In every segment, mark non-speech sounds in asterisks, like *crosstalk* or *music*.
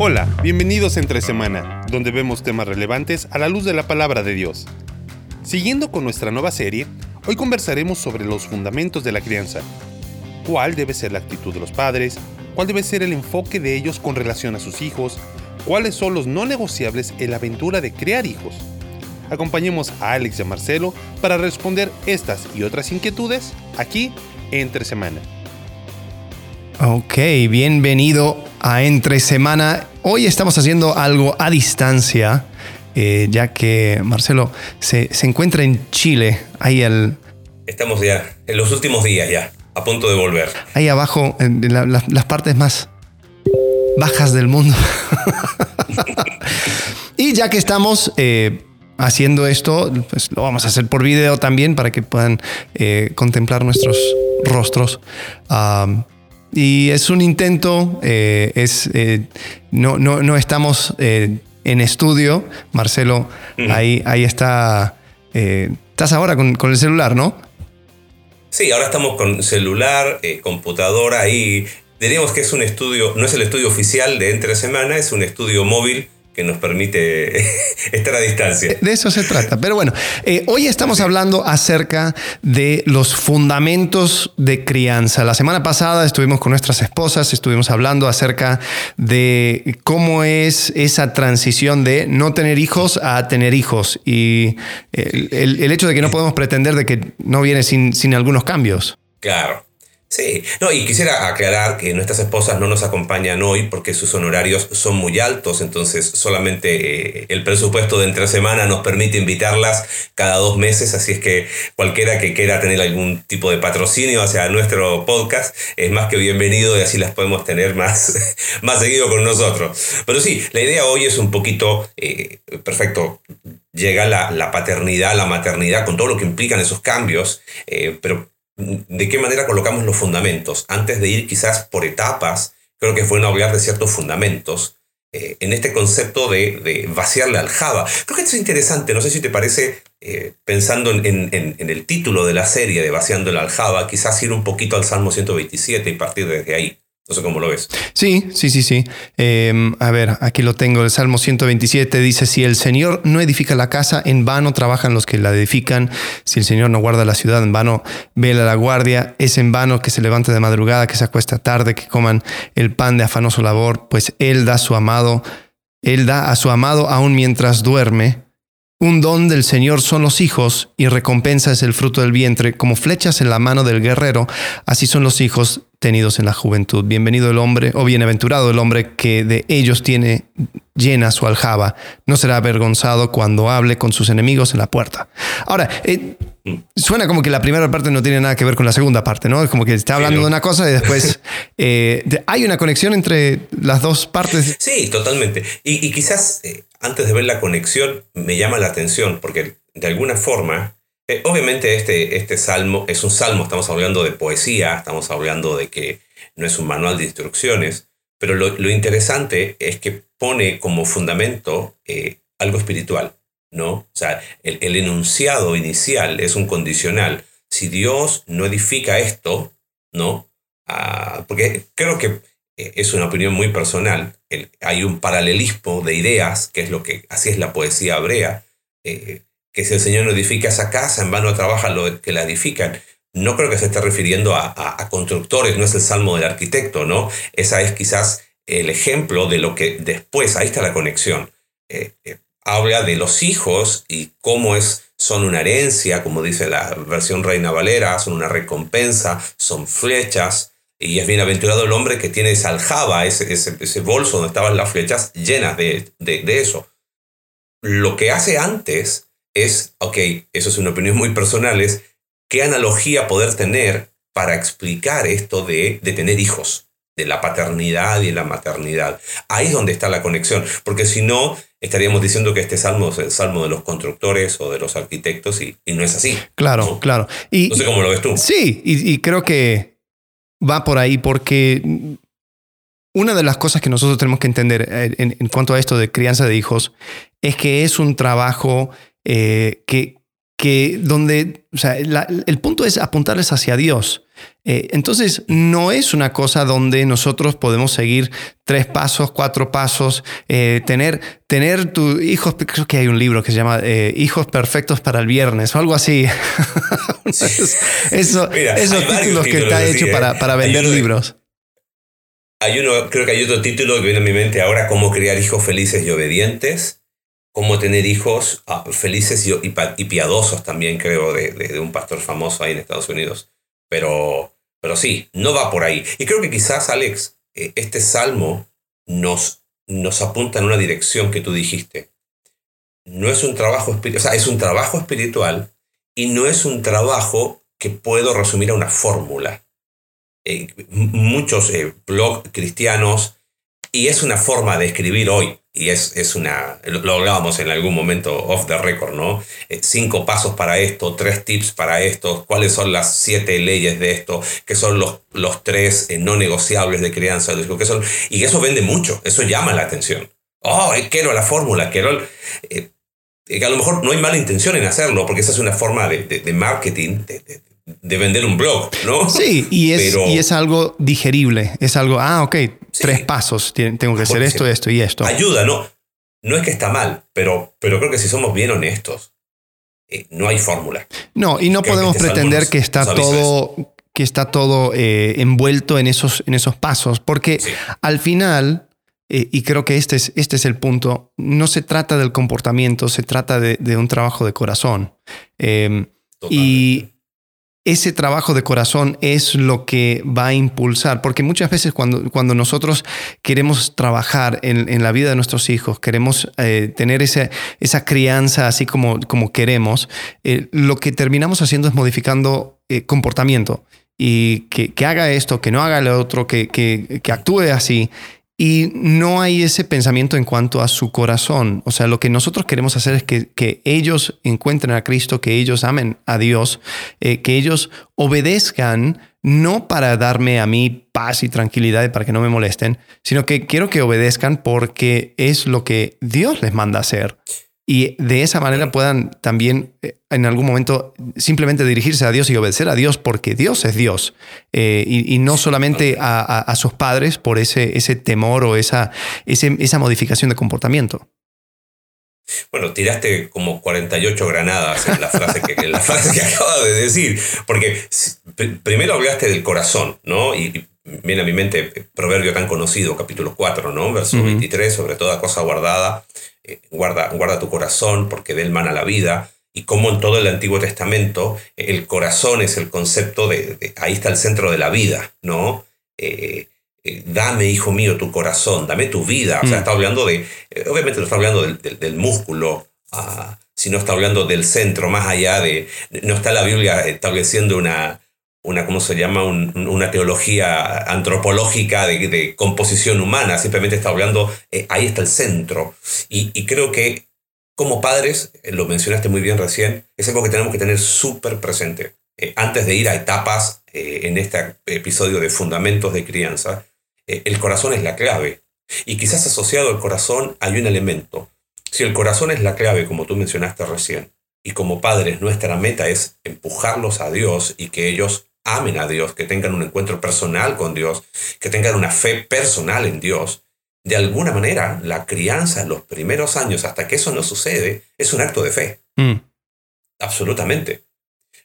Hola, bienvenidos a Entre Semana, donde vemos temas relevantes a la luz de la palabra de Dios. Siguiendo con nuestra nueva serie, hoy conversaremos sobre los fundamentos de la crianza. ¿Cuál debe ser la actitud de los padres? ¿Cuál debe ser el enfoque de ellos con relación a sus hijos? ¿Cuáles son los no negociables en la aventura de crear hijos? Acompañemos a Alex y a Marcelo para responder estas y otras inquietudes aquí entre semana. Ok, bienvenido a Entre Semana. Hoy estamos haciendo algo a distancia, eh, ya que Marcelo se, encuentra en Chile, ahí el... Estamos ya, en los últimos días ya, a punto de volver. Ahí abajo, en las partes más bajas del mundo. *laughs* y ya que estamos... Eh, haciendo esto, pues lo vamos a hacer por video también para que puedan eh, contemplar nuestros rostros. Y es un intento, eh, es, eh, no, no, no, estamos eh, en estudio. Marcelo, ahí, ahí está. estás ahora con, con, el celular, ¿no? Sí, ahora estamos con celular, computadora y diríamos que es un estudio, no es el estudio oficial de entre semana, es un estudio móvil que nos permite *laughs* estar a distancia. De eso se trata. Pero bueno, eh, hoy estamos hablando acerca de los fundamentos de crianza. La semana pasada estuvimos con nuestras esposas, estuvimos hablando acerca de cómo es esa transición de no tener hijos a tener hijos y el, hecho de que no podemos pretender de que no viene sin, sin algunos cambios. Claro. Sí, no, y quisiera aclarar que nuestras esposas no nos acompañan hoy porque sus honorarios son muy altos, entonces solamente eh, el presupuesto de entre semana nos permite invitarlas cada dos meses, así es que cualquiera que quiera tener algún tipo de patrocinio hacia nuestro podcast es más que bienvenido y así las podemos tener más, *laughs* más seguido con nosotros. Pero sí, la idea hoy es un poquito, eh, perfecto, llega la, la, paternidad, la maternidad, con todo lo que implican esos cambios, eh, pero de qué manera colocamos los fundamentos. Antes de ir quizás por etapas, creo que es bueno hablar de ciertos fundamentos eh, en este concepto de, vaciar la aljaba. Creo que esto es interesante, no sé si te parece, eh, pensando en, el título de la serie de Vaciando la aljaba, quizás ir un poquito al Salmo 127 y partir desde ahí. Sé cómo lo ves. Sí, sí, sí, sí. Em, a ver, aquí lo tengo. El Salmo 127 dice, si el Señor no edifica la casa, en vano trabajan los que la edifican. Si el Señor no guarda la ciudad, en vano vela la guardia. Es en vano que se levante de madrugada, que se acuesta tarde, que coman el pan de afanoso labor, pues Él da a su amado, Él da a su amado aún mientras duerme. Un don del Señor son los hijos y recompensa es el fruto del vientre, como flechas en la mano del guerrero, así son los hijos tenidos en la juventud. Bienvenido el hombre, o bienaventurado el hombre que de ellos tiene llena su aljaba. No será avergonzado cuando hable con sus enemigos en la puerta. Ahora, eh, suena como que la primera parte no tiene nada que ver con la segunda parte, ¿no? Es como que está hablando de una cosa y después *laughs* eh, hay una conexión entre las dos partes. Sí, totalmente. Y, quizás eh, antes de ver la conexión me llama la atención porque de alguna forma eh, obviamente este, este salmo es un salmo, estamos hablando de poesía, estamos hablando de que no es un manual de instrucciones, pero lo, interesante es que pone como fundamento eh, algo espiritual, ¿no? O sea, el, enunciado inicial es un condicional. Si Dios no edifica esto, ¿no? Ah, porque creo que eh, es una opinión muy personal. Hay un paralelismo de ideas, que es lo que así es la poesía hebrea que si el Señor no edifica esa casa, en vano trabajan los que la edifican. No creo que se esté refiriendo a, constructores, no es el salmo del arquitecto, ¿no? Esa es quizás el ejemplo de lo que después, ahí está la conexión. Eh, eh, habla de los hijos y cómo es, son una herencia, como dice la versión Reina Valera, son una recompensa, son flechas, y es bienaventurado el hombre que tiene esa aljaba, ese, ese, bolso donde estaban las flechas llenas de, de, de eso. Lo que hace antes es, ok, eso es una opinión muy personal, es qué analogía poder tener para explicar esto de, de tener hijos, de la paternidad y la maternidad. Ahí es donde está la conexión, porque si no, estaríamos diciendo que este salmo es el salmo de los constructores o de los arquitectos y, no es así. Claro, claro. Y, no sé cómo lo ves tú. Sí, y, creo que va por ahí porque una de las cosas que nosotros tenemos que entender eh, en, cuanto a esto de crianza de hijos es que es un trabajo eh, que que donde, o sea, el punto es apuntarles hacia Dios. Eh, entonces, no es una cosa donde nosotros podemos seguir tres pasos, cuatro pasos, eh, tener, tener tus hijos, creo que hay un libro que se llama eh, Hijos Perfectos para el Viernes o algo así. *laughs* Eso, esos títulos que está hecho para, para, vender libros. Hay uno, creo que hay otro título que viene a mi mente ahora, Cómo criar hijos felices y obedientes cómo tener hijos ah, felices y, piadosos también, creo, de, un pastor famoso ahí en Estados Unidos. Pero, pero sí, no va por ahí. Y creo que quizás, Alex, eh, este salmo nos, nos apunta en una dirección que tú dijiste. No es un trabajo espiritual, o sea, es un trabajo espiritual y no es un trabajo que puedo resumir a una fórmula. Eh, muchos eh, blogs cristianos, y es una forma de escribir hoy, y es, es una, lo hablábamos en algún momento off the record, ¿no? Eh, cinco pasos para esto, tres tips para esto, cuáles son las siete leyes de esto, qué son los, los tres eh, no negociables de crianza, qué son, y eso vende mucho, eso llama la atención. Oh, eh, quiero la fórmula, quiero... A lo mejor no hay mala intención en hacerlo, porque esa es una forma de, de, marketing, de, de, vender un blog, ¿no? Sí, y es, y es algo digerible, es algo, ah, ok, tres pasos, tengo que hacer esto, esto y esto. Ayuda, ¿no? No es que está mal, pero, pero creo que si somos bien honestos, eh, no hay fórmula. No, y no podemos pretender que está todo, que está todo eh, envuelto en esos, en esos pasos, porque al final, eh, y creo que este es, este es el punto, no se trata del comportamiento, se trata de, de un trabajo de corazón. y ese trabajo de corazón es lo que va a impulsar, porque muchas veces cuando, cuando nosotros queremos trabajar en, la vida de nuestros hijos, queremos eh, tener esa, esa crianza así como, como queremos, eh, lo que terminamos haciendo es modificando eh, comportamiento y que, que, haga esto, que no haga lo otro, que, que actúe así. Y no hay ese pensamiento en cuanto a su corazón. O sea, lo que nosotros queremos hacer es que, ellos encuentren a Cristo, que ellos amen a Dios, eh, que ellos obedezcan, no para darme a mí paz y tranquilidad y para que no me molesten, sino que quiero que obedezcan porque es lo que Dios les manda hacer y de esa manera puedan también eh, en algún momento simplemente dirigirse a Dios y obedecer a Dios porque Dios es Dios eh, y, no solamente a, sus padres por ese, ese temor o esa, esa modificación de comportamiento. Bueno, tiraste como 48 granadas en la frase que, en la frase que *laughs* acabas de decir, porque primero hablaste del corazón, ¿no? Y, viene a mi mente proverbio tan conocido, capítulo 4, ¿no? Verso 23, sobre toda cosa guardada, eh, guarda, guarda tu corazón porque de él mana la vida. Y como en todo el Antiguo Testamento, el corazón es el concepto de, ahí está el centro de la vida, ¿no? Eh, eh, dame, hijo mío, tu corazón, dame tu vida. O sea, mm. está hablando de, obviamente no está hablando del, músculo, ah, sino está hablando del centro, más allá de, no está la Biblia estableciendo una, una, ¿cómo se llama? una teología antropológica de, composición humana, simplemente está hablando, eh, ahí está el centro. Y, creo que como padres, eh, lo mencionaste muy bien recién, es algo que tenemos que tener súper presente. Eh, antes de ir a etapas en este episodio de fundamentos de crianza, el corazón es la clave. Y quizás asociado al corazón hay un elemento. Si el corazón es la clave, como tú mencionaste recién, y como padres nuestra meta es empujarlos a Dios y que ellos amen a Dios, que tengan un encuentro personal con Dios, que tengan una fe personal en Dios, de alguna manera la crianza en los primeros años, hasta que eso no sucede, es un acto de fe. Mm. Absolutamente.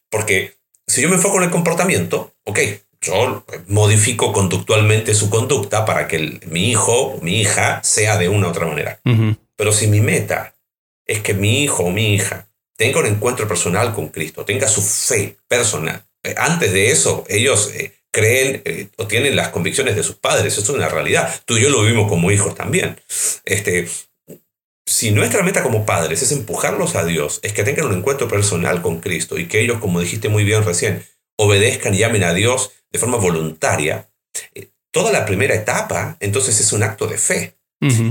Porque si yo me enfoco en el comportamiento, ok, yo modifico conductualmente su conducta para que mi hijo, mi hija, sea de una u otra manera. Pero si mi meta es que mi hijo o mi hija tenga un encuentro personal con Cristo, tenga su fe personal, antes de eso, ellos eh, creen eh, o tienen las convicciones de sus padres. Eso es una realidad. Tú y yo lo vivimos como hijos también. Este, si nuestra meta como padres es empujarlos a Dios, es que tengan un encuentro personal con Cristo y que ellos, como dijiste muy bien recién, obedezcan y llamen a Dios de forma voluntaria, toda la primera etapa entonces es un acto de fe.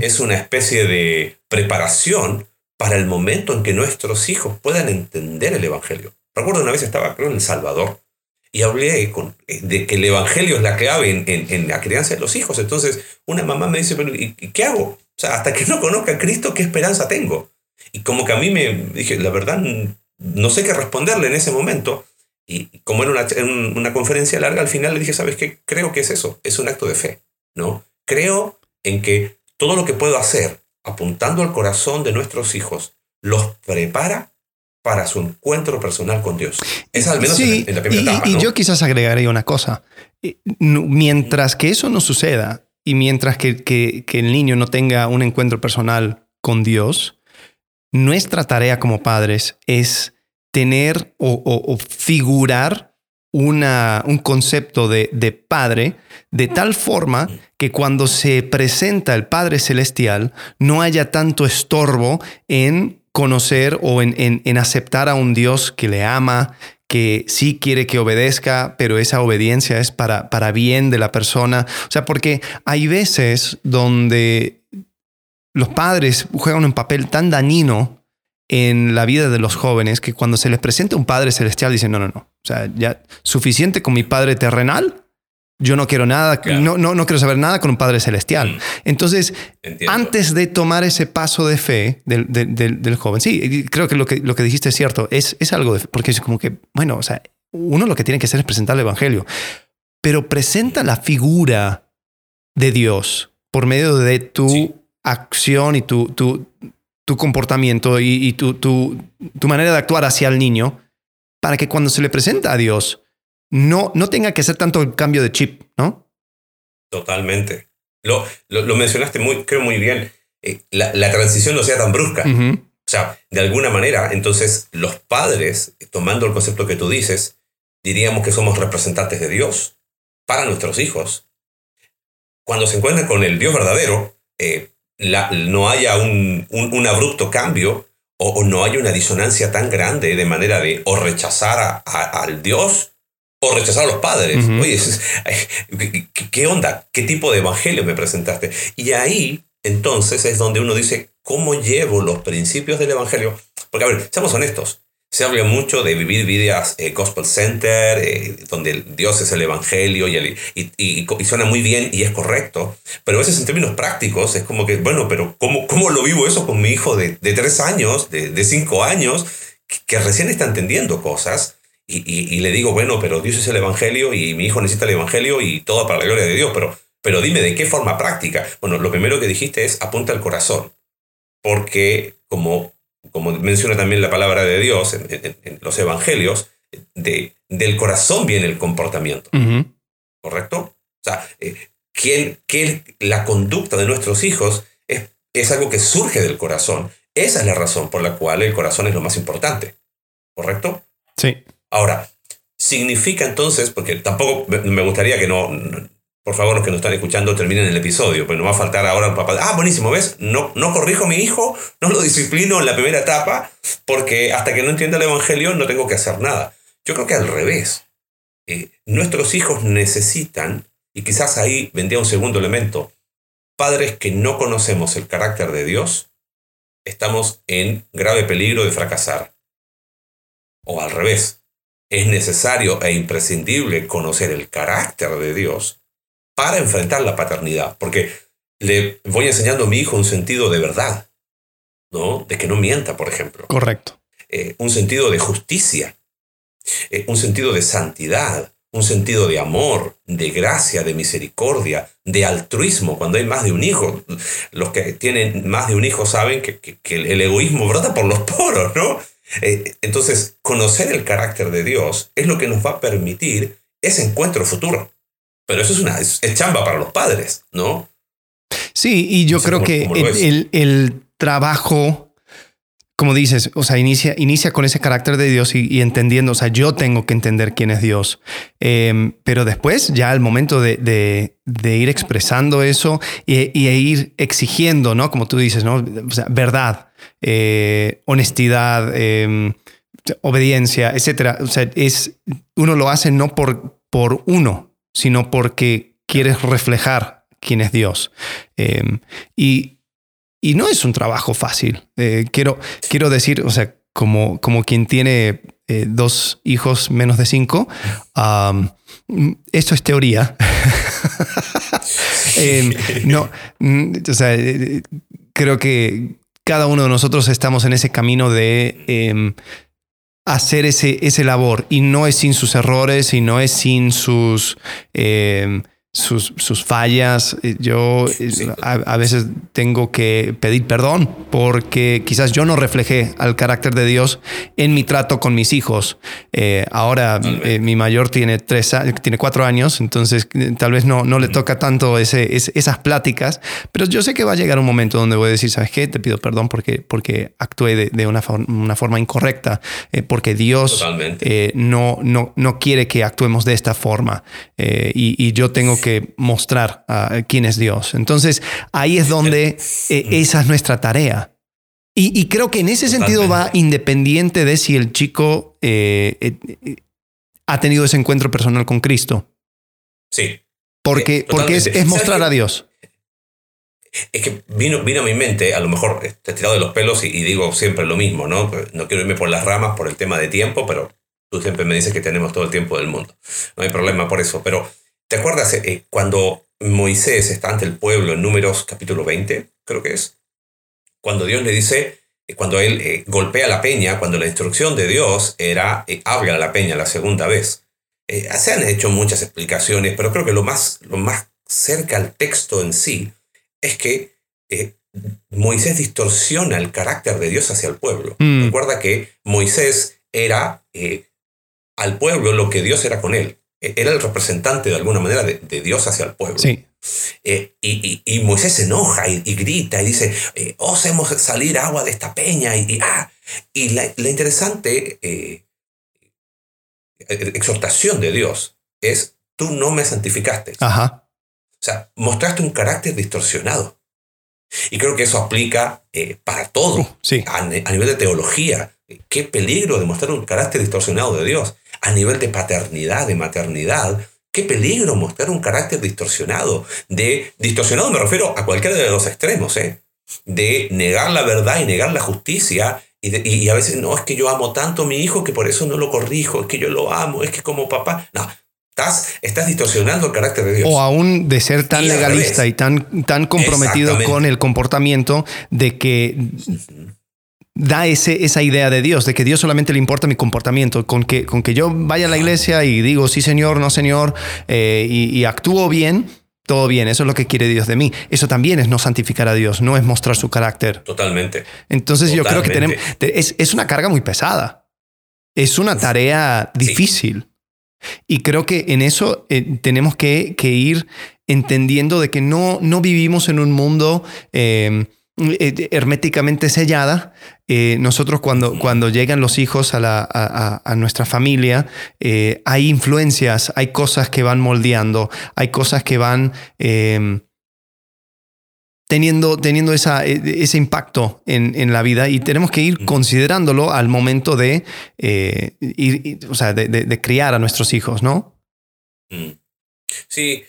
Es una especie de preparación para el momento en que nuestros hijos puedan entender el Evangelio. Recuerdo una vez estaba, creo, en El Salvador, y hablé con, eh, de que el Evangelio es la clave en, en, la crianza de los hijos. Entonces, una mamá me dice, pero ¿y, qué hago? O sea, hasta que no conozca a Cristo, ¿qué esperanza tengo? Y como que a mí me dije, la verdad, no sé qué responderle en ese momento. Y como era una, una conferencia larga, al final le dije, ¿sabes qué? Creo que es eso, es un acto de fe, ¿no? Creo en que todo lo que puedo hacer apuntando al corazón de nuestros hijos los prepara para su encuentro personal con Dios. Es al menos en, la primera y, etapa. Y yo quizás agregaría una cosa. Mientras que eso no suceda y mientras que, que, que el niño no tenga un encuentro personal con Dios, nuestra tarea como padres es tener o, o, o figurar una, un concepto de, de, padre de tal forma que cuando se presenta el Padre Celestial no haya tanto estorbo en conocer o en, en, en, aceptar a un Dios que le ama, que sí quiere que obedezca, pero esa obediencia es para, para bien de la persona. O sea, porque hay veces donde los padres juegan un papel tan dañino en la vida de los jóvenes que cuando se les presenta un Padre Celestial dicen, no, no, no, o sea, ya suficiente con mi Padre terrenal, yo no quiero nada, claro. no, no, no, quiero saber nada con un Padre Celestial. Mm. Entonces, Entiendo. antes de tomar ese paso de fe del, del, del, del, joven, sí, creo que lo que, lo que dijiste es cierto, es, es algo de porque es como que, bueno, o sea, uno lo que tiene que hacer es presentar el Evangelio, pero presenta la figura de Dios por medio de tu sí. acción y tu, tu, tu comportamiento y, y tu, tu, tu, manera de actuar hacia el niño para que cuando se le presenta a Dios no, no tenga que hacer tanto el cambio de chip, ¿no? Totalmente. Lo, lo, lo mencionaste muy, creo muy bien. Eh, la, la, transición no sea tan brusca. Uh -huh. O sea, de alguna manera, entonces los padres, tomando el concepto que tú dices, diríamos que somos representantes de Dios para nuestros hijos. Cuando se encuentran con el Dios verdadero, eh, la, no haya un, un, un abrupto cambio o, o, no haya una disonancia tan grande de manera de o rechazar a, a, al Dios o rechazar a los padres. Uh -huh. Oye, ¿qué, ¿qué, onda? ¿Qué tipo de evangelio me presentaste? Y ahí, entonces, es donde uno dice, ¿cómo llevo los principios del evangelio? Porque, a ver, seamos honestos. Se habla mucho de vivir vidas eh, gospel center, eh, donde Dios es el evangelio y, el, y, y, y, suena muy bien y es correcto. Pero a veces en términos prácticos es como que, bueno, pero ¿cómo, cómo lo vivo eso con mi hijo de, de tres años, de, de cinco años, que, que recién está entendiendo cosas? Y, y, y, le digo, bueno, pero Dios es el Evangelio y mi hijo necesita el Evangelio y todo para la gloria de Dios, pero, pero dime de qué forma práctica. Bueno, lo primero que dijiste es apunta al corazón, porque como, como menciona también la palabra de Dios en, en, en los Evangelios, de, del corazón viene el comportamiento, uh -huh. ¿correcto? O sea, eh, ¿quién, qué, la conducta de nuestros hijos es, es algo que surge del corazón. Esa es la razón por la cual el corazón es lo más importante, ¿correcto? Sí. Ahora, significa entonces, porque tampoco me gustaría que no, por favor, los que nos están escuchando terminen el episodio, pero no va a faltar ahora un papá. Ah, buenísimo, ¿ves? No, no corrijo a mi hijo, no lo disciplino en la primera etapa, porque hasta que no entienda el Evangelio no tengo que hacer nada. Yo creo que al revés. Eh, nuestros hijos necesitan, y quizás ahí vendría un segundo elemento, padres que no conocemos el carácter de Dios, estamos en grave peligro de fracasar. O al revés, es necesario e imprescindible conocer el carácter de Dios para enfrentar la paternidad, porque le voy enseñando a mi hijo un sentido de verdad, ¿no? De que no mienta, por ejemplo. Correcto. Eh, un sentido de justicia, eh, un sentido de santidad, un sentido de amor, de gracia, de misericordia, de altruismo, cuando hay más de un hijo. Los que tienen más de un hijo saben que, que, que el egoísmo brota por los poros, ¿no? Eh, entonces, conocer el carácter de Dios es lo que nos va a permitir ese encuentro futuro. Pero eso es una es, chamba para los padres, ¿no? Sí, y yo creo cómo, que cómo el, el, el, trabajo, como dices, o sea, inicia, con ese carácter de Dios y, entendiendo, o sea, yo tengo que entender quién es Dios. Eh, pero después, ya al momento de, ir expresando eso y, y, ir exigiendo, ¿no? Como tú dices, ¿no? O sea, verdad eh, honestidad, eh, obediencia, etcétera. O sea, es, uno lo hace no por, por uno, sino porque quieres reflejar quién es Dios. Eh, y, y, no es un trabajo fácil. Eh, quiero, quiero decir, o sea, como, como quien tiene eh, dos hijos menos de cinco, um, esto es teoría. *laughs* no, mm, o sea, creo que cada uno de nosotros estamos en ese camino de eh, hacer ese, ese labor y no es sin sus errores y no es sin sus... Eh, sus, sus, fallas. Eh, yo eh, a, veces tengo que pedir perdón porque quizás yo no reflejé al carácter de Dios en mi trato con mis hijos. Eh, ahora mi mayor tiene, tres, tiene cuatro años, entonces tal vez no, no le toca tanto ese, esas pláticas, pero yo sé que va a llegar un momento donde voy a decir, ¿sabes qué? Te pido perdón porque, porque actué de, de una, una, forma incorrecta, porque Dios no, no, no quiere que actuemos de esta forma y, y yo tengo que mostrar a quién es Dios. Entonces, ahí es donde eh, esa es nuestra tarea. Y, creo que en ese sentido va independiente de si el chico eh, eh, ha tenido ese encuentro personal con Cristo. Sí. Porque, porque es, mostrar a Dios. Es que vino, vino a mi mente, a lo mejor he tirado de los pelos y, y, digo siempre lo mismo, ¿no? No quiero irme por las ramas por el tema de tiempo, pero tú siempre me dices que tenemos todo el tiempo del mundo. No hay problema por eso. Pero ¿Te acuerdas eh, cuando Moisés está ante el pueblo en Números capítulo 20, creo que es? Cuando Dios le dice, eh, cuando él eh, golpea la peña, cuando la instrucción de Dios era habla a la peña la segunda vez. se han hecho muchas explicaciones, pero creo que lo más, lo más cerca al texto en sí es que Moisés distorsiona el carácter de Dios hacia el pueblo. Mm. Recuerda que Moisés era al pueblo lo que Dios era con él era el representante de alguna manera de, Dios hacia el pueblo. Sí. Eh, y, Moisés se enoja y, grita y dice, eh, osemos salir agua de esta peña. Y, ah, y la, interesante eh, exhortación de Dios es, tú no me santificaste. Ajá. O sea, mostraste un carácter distorsionado. Y creo que eso aplica para todo, uh, sí. a, a nivel de teología. Qué peligro de mostrar un carácter distorsionado de Dios a nivel de paternidad, de maternidad, qué peligro mostrar un carácter distorsionado. De distorsionado me refiero a cualquiera de los extremos, ¿eh? de negar la verdad y negar la justicia. Y, a veces, no, es que yo amo tanto a mi hijo que por eso no lo corrijo, es que yo lo amo, es que como papá. No, Estás, estás, distorsionando el carácter de Dios. O aún de ser tan legalista y tan, tan comprometido con el comportamiento de que da ese, esa idea de Dios, de que Dios solamente le importa mi comportamiento, con que, con que yo vaya a la iglesia y digo, sí Señor, no Señor, eh, y, actúo bien, todo bien, eso es lo que quiere Dios de mí. Eso también es no santificar a Dios, no es mostrar su carácter. Totalmente. Entonces yo creo que tenemos, es, una carga muy pesada, es una tarea difícil. Y creo que en eso eh, tenemos que, ir entendiendo de que no, no vivimos en un mundo... Eh, herméticamente sellada. Eh, nosotros cuando, cuando llegan los hijos a, la, a, nuestra familia, eh, hay influencias, hay cosas que van moldeando, hay cosas que van em, teniendo, teniendo esa, e, ese impacto en, en, la vida y tenemos que ir considerándolo al momento de, ir, o sea, de, de, criar a nuestros hijos, ¿no? Mm. Sí,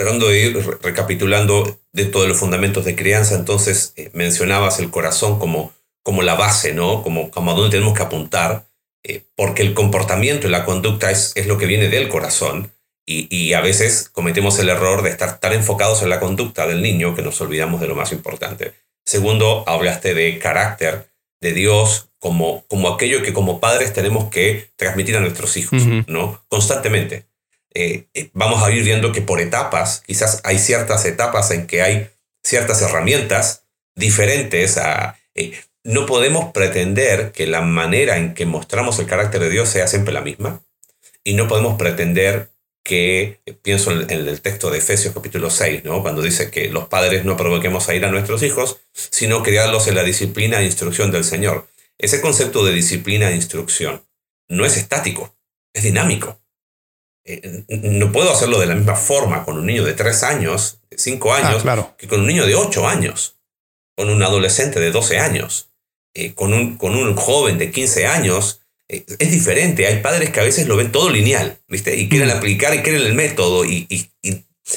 tratando de ir recapitulando dentro de los fundamentos de crianza, entonces eh, mencionabas el corazón como, como la base, ¿no? Como, como a dónde tenemos que apuntar, eh, porque el comportamiento y la conducta es, es lo que viene del corazón. Y, y, a veces cometemos el error de estar tan enfocados en la conducta del niño que nos olvidamos de lo más importante. Segundo, hablaste de carácter de Dios como, como aquello que como padres tenemos que transmitir a nuestros hijos, ¿no? Constantemente. Eh, eh, vamos a ir viendo que por etapas, quizás hay ciertas etapas en que hay ciertas herramientas diferentes a... Eh, no podemos pretender que la manera en que mostramos el carácter de Dios sea siempre la misma. Y no podemos pretender que, pienso en el texto de Efesios capítulo 6, ¿no? cuando dice que los padres no provoquemos a ir a nuestros hijos, sino criarlos en la disciplina e instrucción del Señor. Ese concepto de disciplina e instrucción no es estático, es dinámico. Eh, no puedo hacerlo de la misma forma con un niño de 3 años, de 5 ah, años, que con un niño de 8 años, con un adolescente de 12 años, eh, con, un, con un joven de 15 años. Eh, es diferente. Hay padres que a veces lo ven todo lineal, ¿viste? Y quieren mm. aplicar y quieren el método y,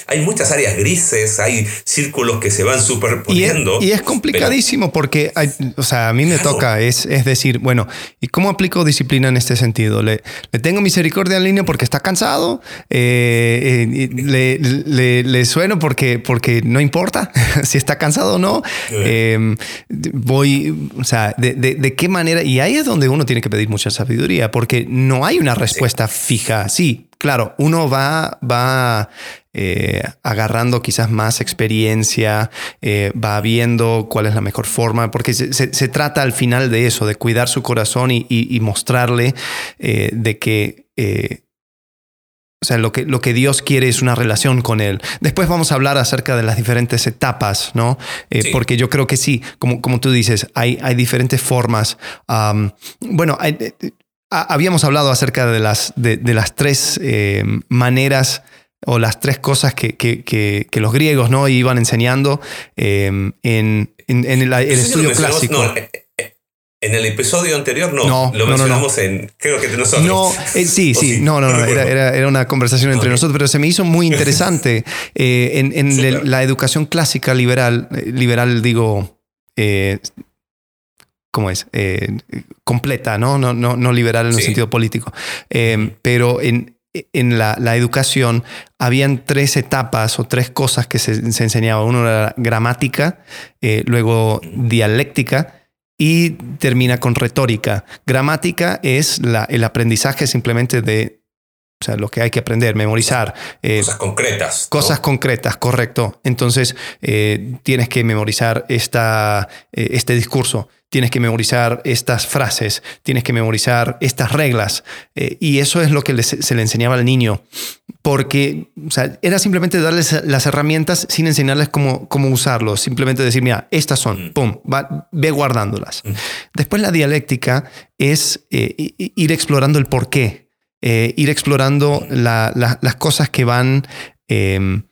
hay muchas áreas grises, hay círculos que se van superponiendo. Y es, complicadísimo porque, o sea, a mí me toca, es, es decir, bueno, ¿y cómo aplico disciplina en este sentido? ¿Le, le tengo misericordia al niño porque está cansado? Eh, eh, le, le, sueno porque, porque no importa *laughs* si está cansado o no? Em, voy, o sea, de, de, qué manera? Y ahí es donde uno tiene que pedir mucha sabiduría porque no hay una respuesta fija. Sí, claro, uno va, va eh, agarrando quizás más experiencia, eh, va viendo cuál es la mejor forma, porque se, trata al final de eso, de cuidar su corazón y, mostrarle eh, de que... o sea, lo que, lo que Dios quiere es una relación con Él. Después vamos a hablar acerca de las diferentes etapas, ¿no? Porque yo creo que sí, como, como tú dices, hay, hay diferentes formas. bueno, hay, habíamos hablado acerca de las, de, las tres eh, maneras o las tres cosas que, que, los griegos ¿no? iban enseñando eh, en, el, estudio clásico. Eh, en el episodio anterior no, lo mencionamos en, creo que de nosotros. No, sí, sí, no, no, no era, era, una conversación entre nosotros, pero se me hizo muy interesante *laughs* en, la educación clásica liberal, liberal digo, ¿cómo es? Eh, completa, ¿no? No, no, no liberal en el sentido político. Eh, pero en, en la, la, educación habían tres etapas o tres cosas que se, se enseñaba. Uno era gramática, eh, luego dialéctica y termina con retórica. Gramática es la, el aprendizaje simplemente de o sea, lo que hay que aprender, memorizar. cosas concretas. Cosas concretas, correcto. Entonces, tienes que memorizar esta, este discurso tienes que memorizar estas frases, tienes que memorizar estas reglas. Eh, y eso es lo que se le enseñaba al niño, porque era simplemente darles las herramientas sin enseñarles cómo, cómo usarlos, simplemente decir, mira, estas son, mm. pum, ve guardándolas. Mm. Después la dialéctica es eh, ir explorando el por qué, eh, ir explorando las cosas que van em,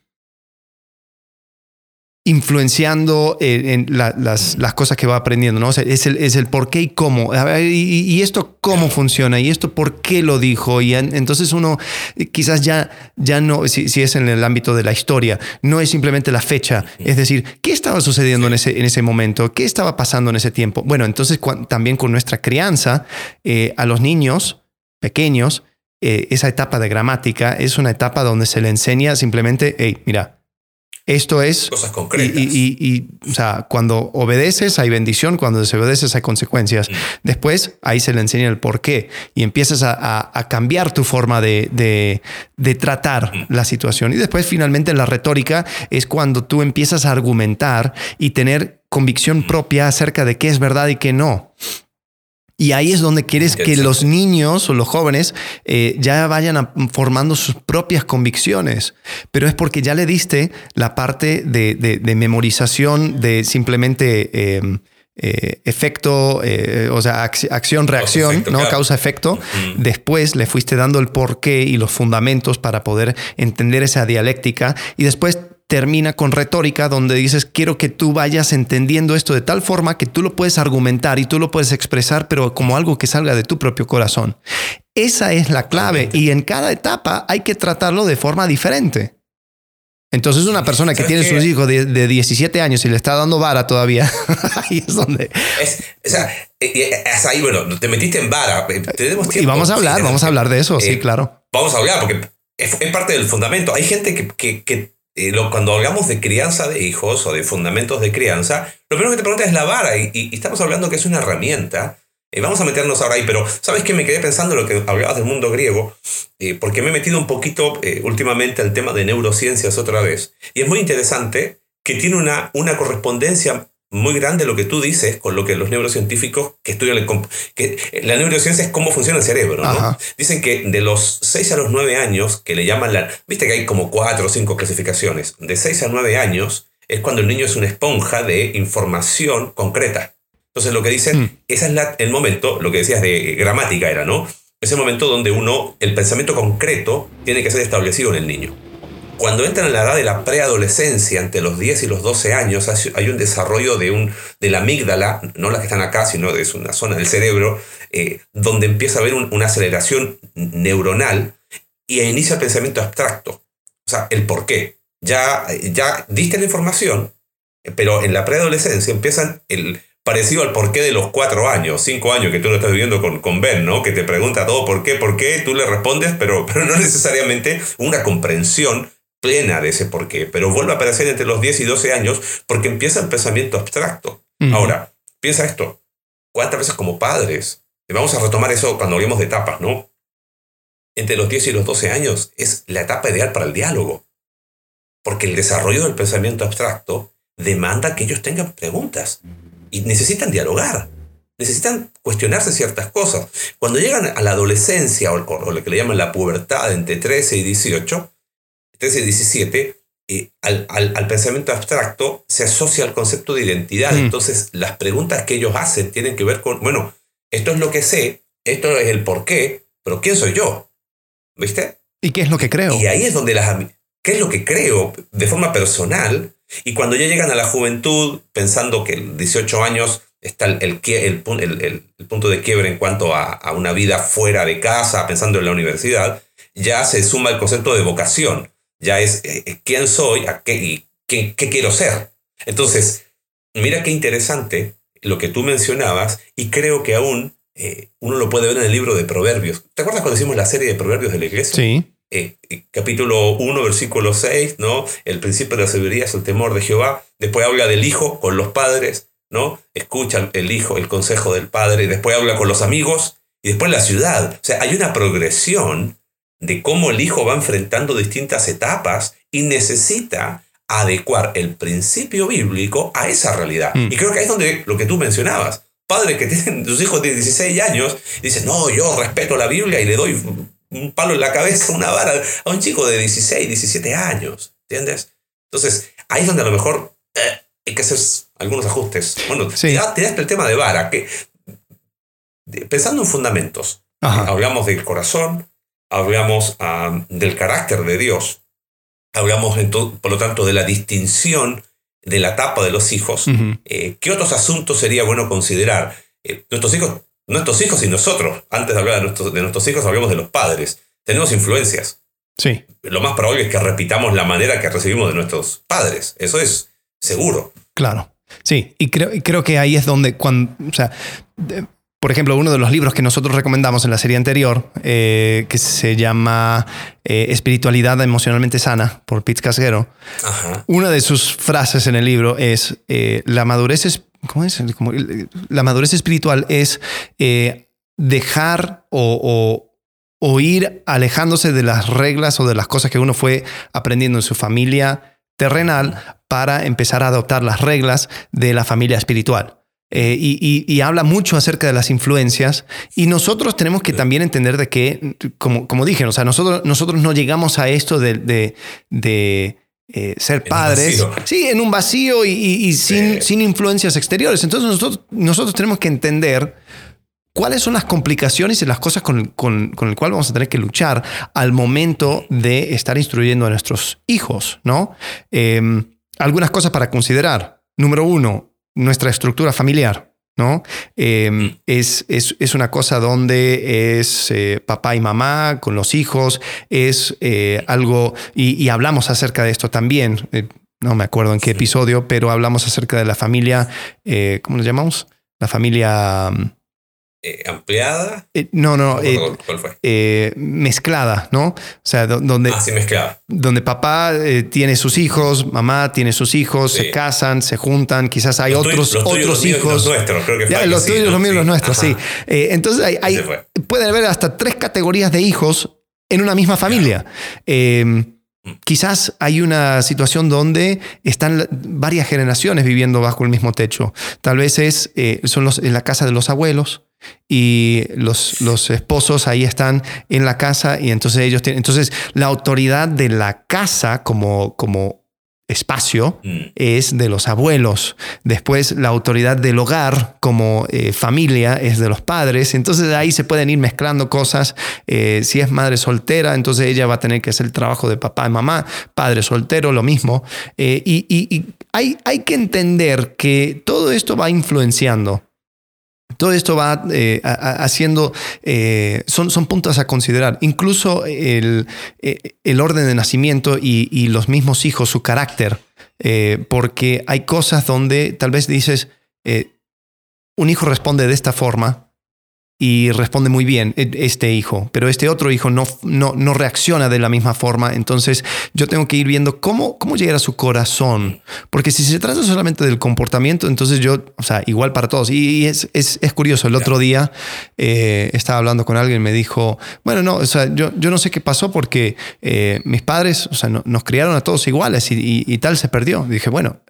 influenciando en, las, cosas que va aprendiendo, ¿no? es, el, es el por qué y cómo. y, esto cómo funciona, y esto por qué lo dijo. Y entonces uno quizás ya, ya no, si, es en el ámbito de la historia, no es simplemente la fecha. Es decir, ¿qué estaba sucediendo en ese, en ese momento? ¿Qué estaba pasando en ese tiempo? Bueno, entonces también con nuestra crianza, eh, a los niños pequeños, eh, esa etapa de gramática es una etapa donde se le enseña simplemente, hey, mira, esto es... Cosas concretas. Y, o sea, cuando obedeces hay bendición, cuando desobedeces hay consecuencias. Mm. Después ahí se le enseña el por qué y empiezas a, cambiar tu forma de, de, tratar mm. la situación. Y después finalmente la retórica es cuando tú empiezas a argumentar y tener convicción mm. propia acerca de qué es verdad y qué no. Y ahí es donde quieres que los niños o los jóvenes eh, ya vayan formando sus propias convicciones. Pero es porque ya le diste la parte de, memorización de simplemente em, eh, efecto, eh, o sea, acción, reacción, ¿no? Causa-efecto. Después le fuiste dando el porqué y los fundamentos para poder entender esa dialéctica. Y después termina con retórica donde dices, quiero que tú vayas entendiendo esto de tal forma que tú lo puedes argumentar y tú lo puedes expresar, pero como algo que salga de tu propio corazón. Esa es la clave y en cada etapa hay que tratarlo de forma diferente. Entonces una persona que tiene sus hijos de, 17 años y le está dando vara todavía, *laughs* ahí es donde... o sea, es ahí, bueno, te metiste en vara. y vamos a hablar, vamos a hablar de eso, sí, eh, claro. Vamos a hablar porque es, parte del fundamento. Hay gente que, que eh, cuando hablamos de crianza de hijos o de fundamentos de crianza, lo primero que te pregunta es la vara y, estamos hablando que es una herramienta. Eh, vamos a meternos ahora ahí, pero ¿sabes qué? Me quedé pensando en lo que hablabas del mundo griego, eh, porque me he metido un poquito últimamente al tema de neurociencias otra vez. Y es muy interesante que tiene una, una correspondencia muy grande lo que tú dices con lo que los neurocientíficos que estudian el, que la neurociencia es cómo funciona el cerebro, ¿no? Dicen que de los 6 a los 9 años, que le llaman la... Viste que hay como 4 o 5 clasificaciones. De 6 a 9 años es cuando el niño es una esponja de información concreta. Entonces lo que dicen, mm. ese es el momento, lo que decías de gramática era, ¿no? Ese momento donde uno, el pensamiento concreto tiene que ser establecido en el niño. Cuando entran en la edad de la preadolescencia, entre los 10 y los 12 años, hay un desarrollo de, un, de la amígdala, no las que están acá, sino de una zona del cerebro, eh, donde empieza a haber una aceleración neuronal y inicia el pensamiento abstracto. O sea, el por qué. ya, ya diste la información, pero en la preadolescencia empiezan el parecido al porqué de los cuatro años, cinco años que tú lo estás viviendo con, con Ben, ¿no? Que te pregunta todo por qué, por qué, tú le respondes, pero, *laughs* pero no necesariamente una comprensión plena de ese porqué. Pero vuelve a aparecer entre los 10 y 12 años porque empieza el pensamiento abstracto. Ahora, piensa esto. ¿Cuántas veces como padres? Vamos a retomar eso cuando hablemos de etapas, ¿no? Entre los 10 y los 12 años es la etapa ideal para el diálogo. Porque el desarrollo del pensamiento abstracto demanda que ellos tengan preguntas y necesitan dialogar, necesitan cuestionarse ciertas cosas. Cuando llegan a la adolescencia o, lo que le llaman la pubertad entre 13 y 18, 13 y 17, eh, al, pensamiento abstracto se asocia al concepto de identidad. Mm. Entonces, las preguntas que ellos hacen tienen que ver con, bueno, esto es lo que sé, esto es el por qué, pero ¿quién soy yo? ¿Viste? ¿Y qué es lo que creo? Y ahí es donde las... ¿Qué es lo que creo de forma personal? Y cuando ya llegan a la juventud, pensando que 18 años está el, el, el, punto de quiebre en cuanto a, una vida fuera de casa, pensando en la universidad, ya se suma el concepto de vocación. Ya es eh, eh, quién soy a qué, y qué, quiero ser. Entonces, mira qué interesante lo que tú mencionabas y creo que aún eh, uno lo puede ver en el libro de Proverbios. ¿Te acuerdas cuando hicimos la serie de Proverbios de la iglesia? Sí. Eh, eh, capítulo 1, versículo 6, ¿no? El principio de la sabiduría es el temor de Jehová. Después habla del hijo con los padres, ¿no? Escucha el hijo el consejo del padre. Después habla con los amigos y después la ciudad. O sea, hay una progresión de cómo el hijo va enfrentando distintas etapas y necesita adecuar el principio bíblico a esa realidad. Mm. Y creo que ahí es donde lo que tú mencionabas, padres que tienen sus hijos de 16 años, dicen, no, yo respeto la Biblia y le doy un palo en la cabeza, una vara a un chico de 16, 17 años, ¿entiendes? Entonces, ahí es donde a lo mejor eh, hay que hacer algunos ajustes. Bueno, sí. tiraste el tema de vara, que pensando en fundamentos, hablamos del corazón, hablamos del carácter de Dios, hablamos por lo tanto de la distinción de la etapa de los hijos, eh, ¿qué otros asuntos sería bueno considerar? Eh, nuestros hijos nuestros hijos y nosotros, antes de hablar de nuestros, de nuestros hijos, hablamos de los padres. Tenemos influencias. Sí. Lo más probable es que repitamos la manera que recibimos de nuestros padres. Eso es seguro. Claro. Sí, y creo, creo que ahí es donde, cuando, o sea, por ejemplo, uno de los libros que nosotros recomendamos en la serie anterior, eh, que se llama eh, Espiritualidad Emocionalmente Sana, por Pete Casguero, una de sus frases en el libro es, eh, la madurez es ¿cómo es? la madurez espiritual es dejar o, ir alejándose de las reglas o de las cosas que uno fue aprendiendo en su familia terrenal para empezar a adoptar las reglas de la familia espiritual. Eh, y, habla mucho acerca de las influencias y nosotros tenemos que también entender de que, como, como dije, o sea, nosotros, nosotros no llegamos a esto de eh, ser padres. Sí, en un vacío y, sin, sin, influencias exteriores. Entonces nosotros, nosotros tenemos que entender cuáles son las complicaciones y las cosas con, con, con el cual vamos a tener que luchar al momento de estar instruyendo a nuestros hijos, ¿no? Em, algunas cosas para considerar. Número uno, nuestra estructura familiar. ¿no? Em, es, es, una cosa donde es eh, papá y mamá con los hijos, es eh, algo, y, hablamos acerca de esto también, eh, no me acuerdo en qué episodio, pero hablamos acerca de la familia, ¿cómo nos llamamos? La familia... Mm, eh, ampliada. Eh, no, no, eh, ¿Cuál fue? mezclada, ¿no? O sea, donde, ah, sí, mezclada. donde papá tiene sus hijos, mamá tiene sus hijos, se casan, se juntan, quizás hay otros, otros hijos. Los nuestros, creo que ya, Los tuyos, los míos, los nuestros, sí. entonces hay, hay pueden haber hasta tres categorías de hijos en una misma familia. Em, quizás hay una situación donde están varias generaciones viviendo bajo el mismo techo. Tal vez es, son los, en la casa de los abuelos, y los, los, esposos ahí están en la casa y entonces ellos tienen, entonces la autoridad de la casa como, como espacio mm. es de los abuelos. Después la autoridad del hogar como eh, familia es de los padres. Entonces ahí se pueden ir mezclando cosas. Eh, si es madre soltera, entonces ella va a tener que hacer el trabajo de papá y mamá. Padre soltero, lo mismo. Eh, y, y hay, hay que entender que todo esto va influenciando todo esto va eh, haciendo, eh, son, son puntos a considerar. Incluso el, eh, el orden de nacimiento y, los mismos hijos, su carácter, porque hay cosas donde tal vez dices, un hijo responde de esta forma y responde muy bien e, este hijo, pero este otro hijo no, no, no, reacciona de la misma forma. Entonces yo tengo que ir viendo cómo, cómo llegar a su corazón, porque si se trata solamente del comportamiento, entonces yo, o sea, igual para todos. Y es, es, es curioso, el otro día eh, estaba hablando con alguien y me dijo, bueno, no, o sea, yo, yo no sé qué pasó porque eh, mis padres, o sea, nos criaron a todos iguales y, y tal se perdió. dije, bueno,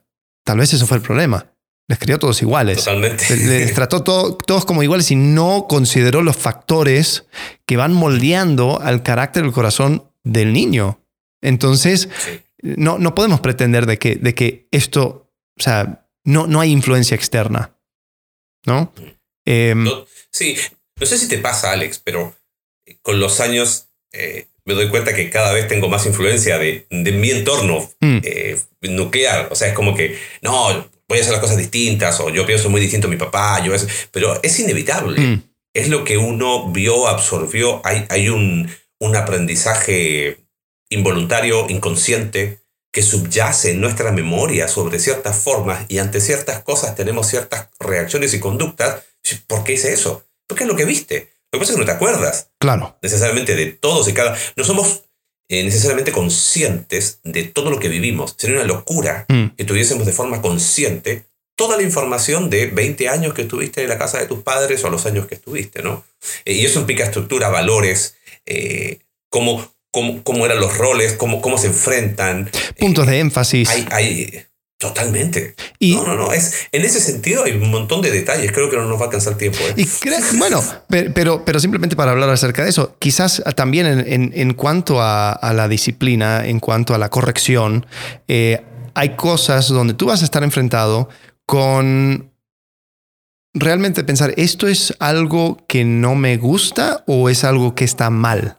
tal vez eso fue el problema les crió todos iguales. Totalmente. Les *laughs* trató todos como iguales y no consideró los factores que van moldeando al carácter del corazón del niño. Entonces, no, no podemos pretender de que, de que esto, o sea, no, no hay influencia externa. ¿No? Em, sí, no sé si te pasa, Alex, pero eh, con los años eh, me doy cuenta que cada vez tengo más influencia de, de mi entorno mm. eh, nuclear. O sea, es como que, no, voy a hacer las cosas distintas o yo pienso muy distinto a mi papá, yo pero es inevitable. Mm. Es lo que uno vio, absorbió, hay, hay un, un aprendizaje involuntario, inconsciente, que subyace en nuestra memoria sobre ciertas formas y ante ciertas cosas tenemos ciertas reacciones y conductas. ¿Por qué hice eso? Porque es lo que viste. Lo que pasa es que no te acuerdas. Claro. Necesariamente de todos y cada. No somos eh, necesariamente conscientes de todo lo que vivimos. Sería una locura mm. que tuviésemos de forma consciente toda la información de 20 años que estuviste en la casa de tus padres o los años que estuviste, ¿no? Eh, y eso implica estructura, valores, eh, cómo, cómo, eran los roles, cómo, cómo se enfrentan. Puntos de énfasis. Hay, hay, Totalmente. Y, no, no, no. Es, en ese sentido hay un montón de detalles. Creo que no nos va a alcanzar tiempo. ¿eh? Y *laughs* bueno, pero, pero simplemente para hablar acerca de eso, quizás también en, en, cuanto a, la disciplina, en cuanto a la corrección, eh, hay cosas donde tú vas a estar enfrentado con realmente pensar, ¿esto es algo que no me gusta o es algo que está mal?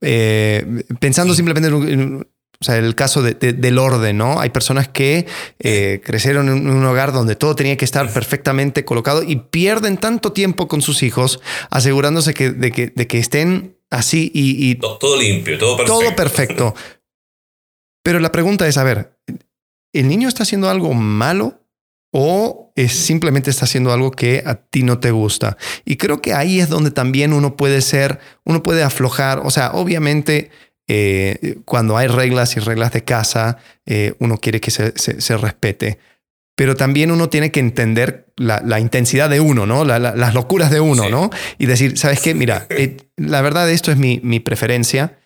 Eh, pensando simplemente en, o sea, el caso del orden, ¿no? Hay personas que eh, crecieron en un hogar donde todo tenía que estar perfectamente colocado y pierden tanto tiempo con sus hijos asegurándose que, de, que, de que estén así y, Todo limpio, todo perfecto. Todo perfecto. Pero la pregunta es, a ver, ¿el niño está haciendo algo malo o es simplemente está haciendo algo que a ti no te gusta? Y creo que ahí es donde también uno puede ser, uno puede aflojar, o sea, obviamente eh, cuando hay reglas y reglas de casa, eh, uno quiere que se, respete. Pero también uno tiene que entender la, intensidad de uno, ¿no? las locuras de uno, ¿no? Y decir, ¿sabes qué? Mira, eh, la verdad esto es mi, preferencia,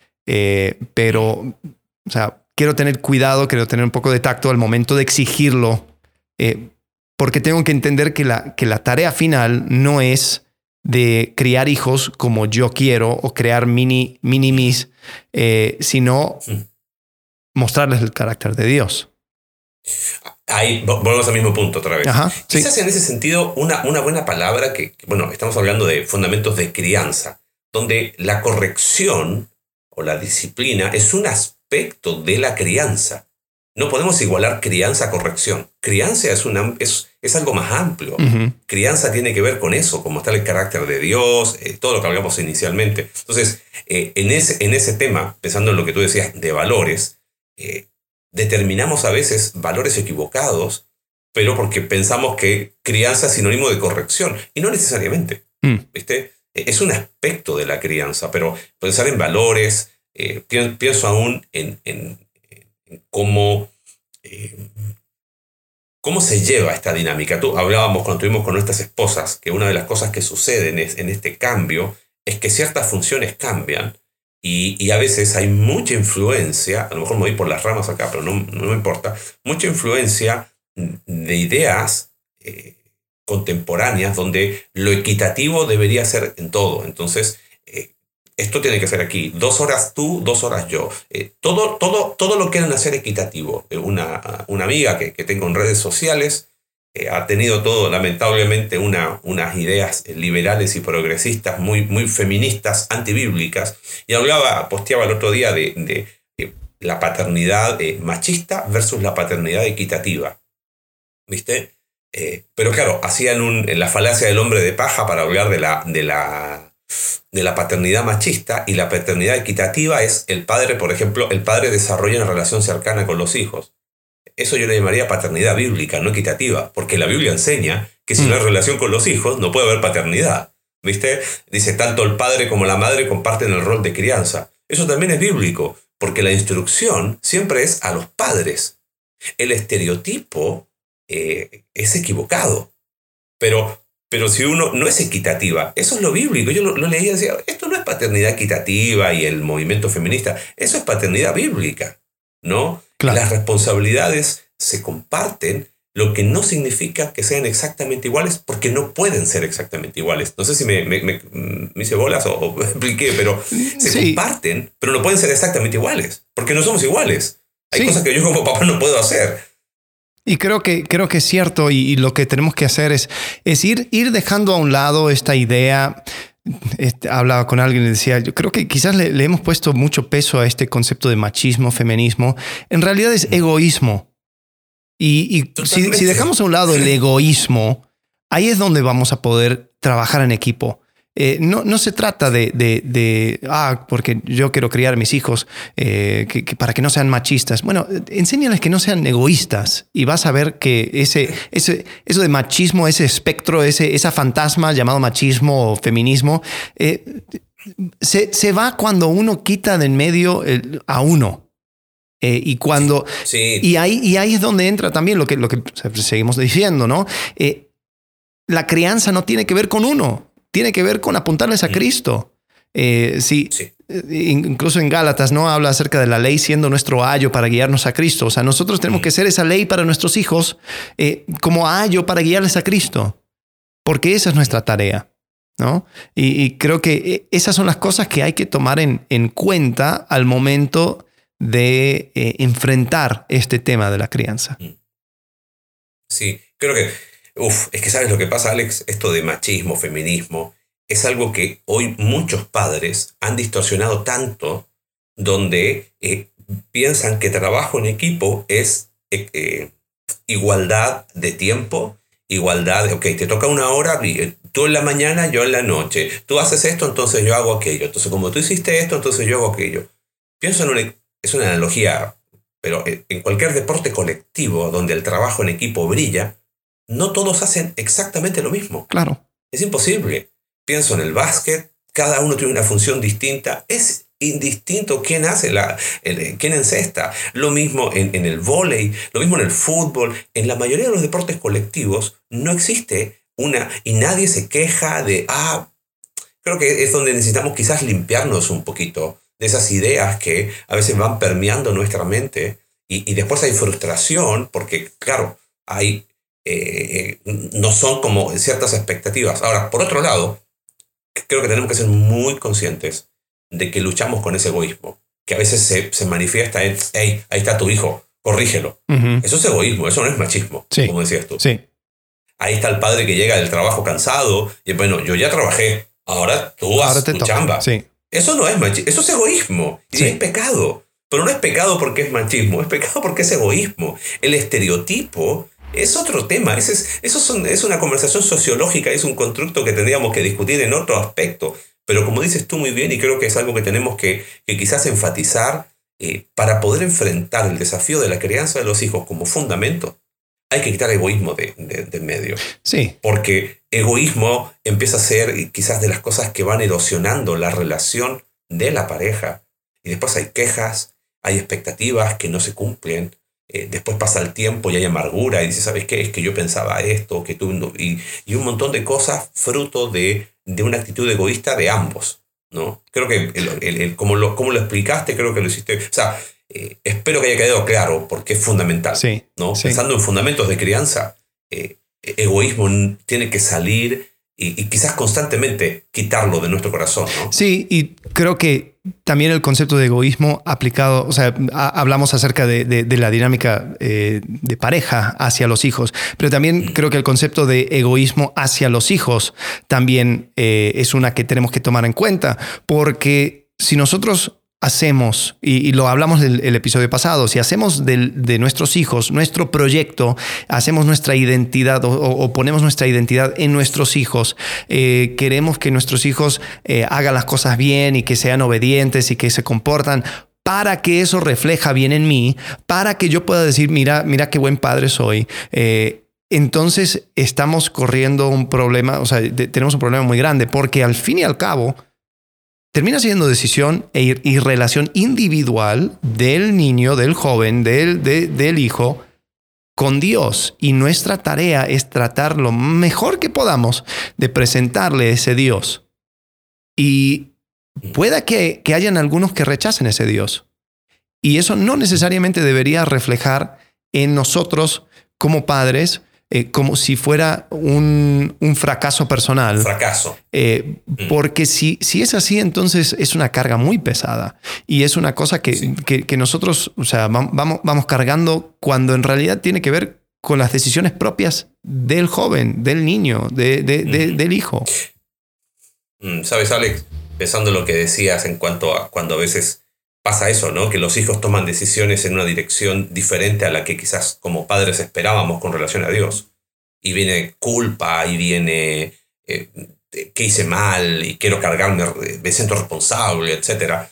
pero, o sea, quiero tener cuidado, quiero tener un poco de tacto al momento de exigirlo, porque tengo que entender que la, que la tarea final no es de criar hijos como yo quiero o crear mini, mini mis, eh, sino mostrarles el carácter de Dios. Ahí volvemos al mismo punto otra vez. Quizás en ese sentido, una, una buena palabra que, bueno, estamos hablando de fundamentos de crianza, donde la corrección o la disciplina es un aspecto de la crianza. No podemos igualar crianza a corrección. Crianza es, una, es, es algo más amplio. Crianza tiene que ver con eso, como está el carácter de Dios, eh, todo lo que hablamos inicialmente. Entonces, eh, en, ese, en ese tema, pensando en lo que tú decías de valores, eh, determinamos a veces valores equivocados, pero porque pensamos que crianza es sinónimo de corrección, y no necesariamente. Mm. ¿viste? Es un aspecto de la crianza, pero pensar en valores, pienso aún en, en, cómo ¿Cómo se lleva esta dinámica? Tú hablábamos cuando estuvimos con nuestras esposas que una de las cosas que suceden en este cambio es que ciertas funciones cambian y, a veces hay mucha influencia, a lo mejor me voy por las ramas acá, pero no, me importa, mucha influencia de ideas eh, contemporáneas donde lo equitativo debería ser en todo. Entonces, eh, esto tiene que ser aquí, dos horas tú, dos horas yo. Eh, todo, todo, todo lo quieren hacer equitativo. Eh, una, una amiga que, que, tengo en redes sociales eh, ha tenido todo, lamentablemente, una, unas ideas liberales y progresistas muy, muy feministas, antibíblicas, y hablaba, posteaba el otro día de, de, la paternidad machista versus la paternidad equitativa. ¿Viste? Eh, pero claro, hacían un, la falacia del hombre de paja para hablar de la, de, la, de la paternidad machista y la paternidad equitativa es el padre, por ejemplo, el padre desarrolla una relación cercana con los hijos. Eso yo le llamaría paternidad bíblica, no equitativa, porque la Biblia enseña que si no hay mm. relación con los hijos no puede haber paternidad. ¿Viste? Dice, tanto el padre como la madre comparten el rol de crianza. Eso también es bíblico, porque la instrucción siempre es a los padres. El estereotipo eh, es equivocado. Pero, pero si uno no es equitativa, eso es lo bíblico. Yo lo, leía y decía, esto no es paternidad equitativa y el movimiento feminista, eso es paternidad bíblica, ¿no? Las responsabilidades se comparten, lo que no significa que sean exactamente iguales, porque no pueden ser exactamente iguales. No sé si me, me, hice bolas o, *laughs* expliqué, pero se comparten, pero no pueden ser exactamente iguales, porque no somos iguales. Hay cosas que yo como papá no puedo hacer. Y creo que, creo que es cierto y, lo que tenemos que hacer es, es ir, ir dejando a un lado esta idea. Este, hablaba con alguien y decía, yo creo que quizás le, hemos puesto mucho peso a este concepto de machismo, feminismo. En realidad es egoísmo. Y, si, si, dejamos a un lado el egoísmo, ahí es donde vamos a poder trabajar en equipo. Eh, no, no, se trata de, de, ah, porque yo quiero criar a mis hijos eh, que, para que no sean machistas. Bueno, enséñales que no sean egoístas y vas a ver que ese, ese, eso de machismo, ese espectro, ese, esa fantasma llamado machismo o feminismo, eh, se, se, va cuando uno quita de en medio a uno. y cuando y ahí y ahí es donde entra también lo que lo que seguimos diciendo, ¿no? la crianza no tiene que ver con uno tiene que ver con apuntarles a Cristo. Eh, sí, eh, incluso en Gálatas no habla acerca de la ley siendo nuestro ayo para guiarnos a Cristo. O sea, nosotros tenemos que ser esa ley para nuestros hijos eh, como ayo para guiarles a Cristo, porque esa es nuestra tarea. ¿no? Y, creo que esas son las cosas que hay que tomar en, en cuenta al momento de enfrentar este tema de la crianza. Sí, creo que Uf, es que sabes lo que pasa, Alex, esto de machismo, feminismo, es algo que hoy muchos padres han distorsionado tanto, donde eh, piensan que trabajo en equipo es eh, eh, igualdad de tiempo, igualdad de, ok, te toca una hora, tú en la mañana, yo en la noche, tú haces esto, entonces yo hago aquello, entonces como tú hiciste esto, entonces yo hago aquello. Pienso en una, es una analogía, pero en cualquier deporte colectivo donde el trabajo en equipo brilla, no todos hacen exactamente lo mismo. Claro. Es imposible. Pienso en el básquet, cada uno tiene una función distinta. Es indistinto quién hace la, quién encesta. Lo mismo en, en el vóley, lo mismo en el fútbol. En la mayoría de los deportes colectivos no existe una y nadie se queja de, ah, creo que es donde necesitamos quizás limpiarnos un poquito de esas ideas que a veces van permeando nuestra mente y, y después hay frustración porque, claro, hay eh, no son como ciertas expectativas. Ahora, por otro lado, creo que tenemos que ser muy conscientes de que luchamos con ese egoísmo, que a veces se, manifiesta en, hey, ahí está tu hijo, corrígelo. Eso es egoísmo, eso no es machismo, como decías tú. Sí. Ahí está el padre que llega del trabajo cansado y bueno, yo ya trabajé, ahora tú haz tu chamba. Sí. Eso no es machismo, eso es egoísmo y es pecado. Pero no es pecado porque es machismo, es pecado porque es egoísmo. El estereotipo es otro tema, es, eso es una conversación sociológica, es un constructo que tendríamos que discutir en otro aspecto. Pero como dices tú muy bien, y creo que es algo que tenemos que, quizás enfatizar, eh, para poder enfrentar el desafío de la crianza de los hijos como fundamento, hay que quitar egoísmo de, de, medio. Sí. Porque egoísmo empieza a ser quizás de las cosas que van erosionando la relación de la pareja. Y después hay quejas, hay expectativas que no se cumplen, eh, después pasa el tiempo y hay amargura y dice, ¿sabes qué? Es que yo pensaba esto, que tú... Y, y un montón de cosas fruto de, de, una actitud egoísta de ambos, ¿no? Creo que el, como, lo, como lo explicaste, creo que lo hiciste... O sea, eh, espero que haya quedado claro porque es fundamental, sí, ¿no? Pensando en fundamentos de crianza, eh, egoísmo tiene que salir y, quizás constantemente quitarlo de nuestro corazón. ¿no? Sí, y creo que también el concepto de egoísmo aplicado, o sea, hablamos acerca de, la dinámica eh, de pareja hacia los hijos, pero también mm. creo que el concepto de egoísmo hacia los hijos también eh, es una que tenemos que tomar en cuenta, porque si nosotros hacemos, y, lo hablamos del el episodio pasado, si hacemos de nuestros hijos nuestro proyecto, hacemos nuestra identidad o, ponemos nuestra identidad en nuestros hijos, eh, queremos que nuestros hijos eh, hagan las cosas bien y que sean obedientes y que se comportan para que eso refleja bien en mí, para que yo pueda decir, mira, mira qué buen padre soy. Eh, entonces estamos corriendo un problema, o sea, tenemos un problema muy grande, porque al fin y al cabo, termina siendo decisión e y relación individual del niño, del joven, del, del hijo con Dios. Y nuestra tarea es tratar lo mejor que podamos de presentarle ese Dios. Y pueda que, que hayan algunos que rechacen ese Dios. Y eso no necesariamente debería reflejar en nosotros como padres eh, como si fuera un, fracaso personal. Fracaso. Eh, mm. Porque si, si es así, entonces es una carga muy pesada y es una cosa que, que, nosotros o sea, vamos, vamos cargando cuando en realidad tiene que ver con las decisiones propias del joven, del niño, de, del hijo. Mm, Sabes, Alex, pensando en lo que decías en cuanto a cuando a veces pasa eso, ¿no? Que los hijos toman decisiones en una dirección diferente a la que quizás como padres esperábamos con relación a Dios. Y viene culpa y viene eh, qué hice mal y quiero cargarme, me siento responsable, etc.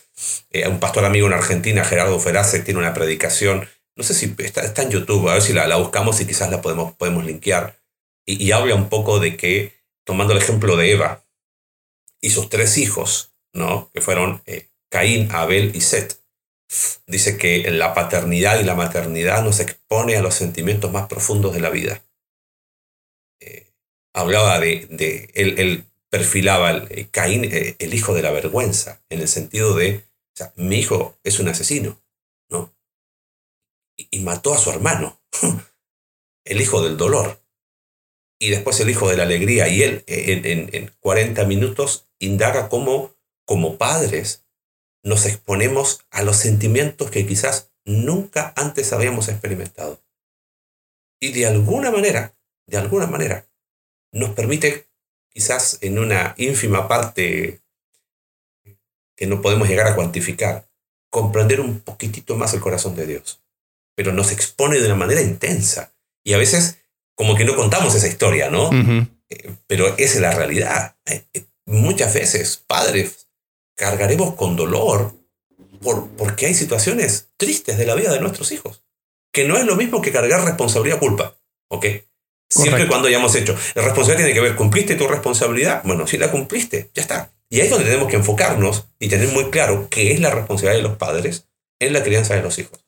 Eh, un pastor amigo en Argentina, Gerardo Ferace, tiene una predicación, no sé si está, está en YouTube, a ver si la, la, buscamos y quizás la podemos, podemos linkear. Y, habla un poco de que, tomando el ejemplo de Eva y sus tres hijos, ¿no? que fueron eh, Caín, Abel y Set. Dice que la paternidad y la maternidad nos expone a los sentimientos más profundos de la vida. Eh, hablaba de, de él, perfilaba el, eh, Caín, eh, el hijo de la vergüenza, en el sentido de, o sea, mi hijo es un asesino, ¿no? Y, mató a su hermano, *laughs* el hijo del dolor. Y después el hijo de la alegría. Y él, en, en, en 40 minutos, indaga cómo, como padres, nos exponemos a los sentimientos que quizás nunca antes habíamos experimentado. Y de alguna manera, de alguna manera, nos permite quizás en una ínfima parte que no podemos llegar a cuantificar, comprender un poquitito más el corazón de Dios. Pero nos expone de una manera intensa. Y a veces como que no contamos esa historia, ¿no? Eh, pero esa es la realidad. Eh, eh, muchas veces padres cargaremos con dolor por, porque hay situaciones tristes de la vida de nuestros hijos. Que no es lo mismo que cargar responsabilidad culpa. ¿Ok? Siempre y cuando hayamos hecho. La responsabilidad tiene que ver, ¿cumpliste tu responsabilidad? Bueno, si la cumpliste, ya está. Y ahí es donde tenemos que enfocarnos y tener muy claro qué es la responsabilidad de los padres en la crianza de los hijos.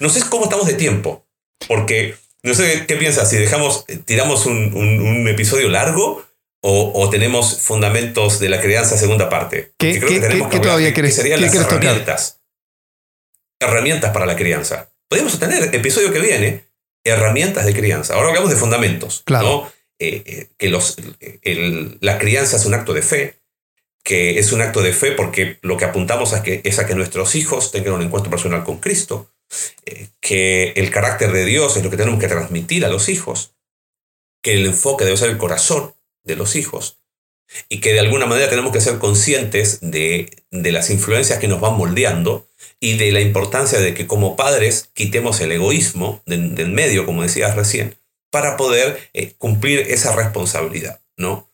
No sé cómo estamos de tiempo, porque no sé qué piensas, si dejamos, tiramos un, un episodio largo o, tenemos fundamentos de la crianza segunda parte. ¿Qué, creo que tenemos que todavía querés, serían las herramientas. Herramientas para la crianza. Podríamos tener, episodio que viene, herramientas de crianza. Ahora hablamos de fundamentos. Claro. Eh, eh, que los, la crianza es un acto de fe, que es un acto de fe porque lo que apuntamos a que, es a que nuestros hijos tengan un encuentro personal con Cristo, eh, que el carácter de Dios es lo que tenemos que transmitir a los hijos, que el enfoque debe ser el corazón, de los hijos. Y que de alguna manera tenemos que ser conscientes de, las influencias que nos van moldeando y de la importancia de que como padres quitemos el egoísmo del, medio, como decías recién, para poder eh, cumplir esa responsabilidad. ¿no?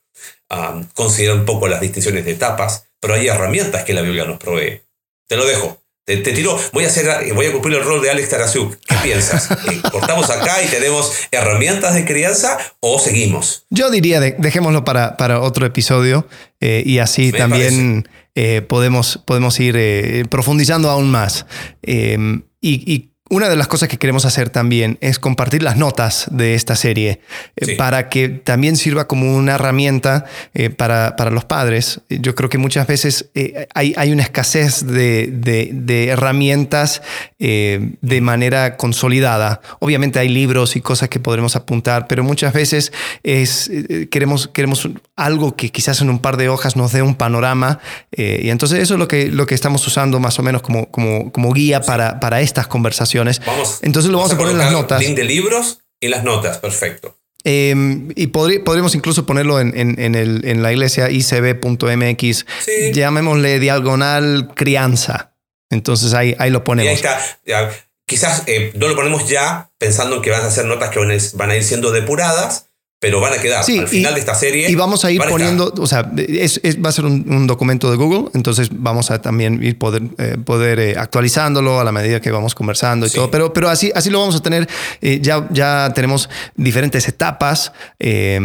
considera un poco las distinciones de etapas, pero hay herramientas que la Biblia nos provee. Te lo dejo. Te, tiro, voy a, hacer, voy a cumplir el rol de Alex Tarasuk. ¿Qué *laughs* piensas? Eh, ¿Cortamos acá y tenemos herramientas de crianza o seguimos? Yo diría, dejémoslo para, para otro episodio eh, y así también eh, podemos, podemos ir profundizando aún más. y, y una de las cosas que queremos hacer también es compartir las notas de esta serie eh, para que también sirva como una herramienta eh, para, para, los padres. Yo creo que muchas veces eh, hay, hay, una escasez de, de, herramientas de manera consolidada. Obviamente hay libros y cosas que podremos apuntar, pero muchas veces es, queremos, queremos algo que quizás en un par de hojas nos dé un panorama. y entonces eso es lo que, lo que estamos usando más o menos como, como, como guía para, para estas conversaciones entonces lo vamos, a poner en las notas. Link de libros y las notas, perfecto. Em, y podríamos incluso ponerlo en, en, la iglesia icb.mx, llamémosle diagonal crianza. Entonces ahí, ahí lo ponemos. Y ahí está. Ya, quizás eh, no lo ponemos ya pensando en que van a ser notas que van a ir siendo depuradas, pero van a quedar Sí, al final y- de esta serie. Y vamos a ir poniendo, o sea, es, es- va a ser un, un documento de Google, entonces vamos a también ir poder, eh, poder eh, actualizándolo a la medida que vamos conversando y Sí. todo. Pero, pero así, así lo vamos a tener. eh, ya, ya tenemos diferentes etapas y,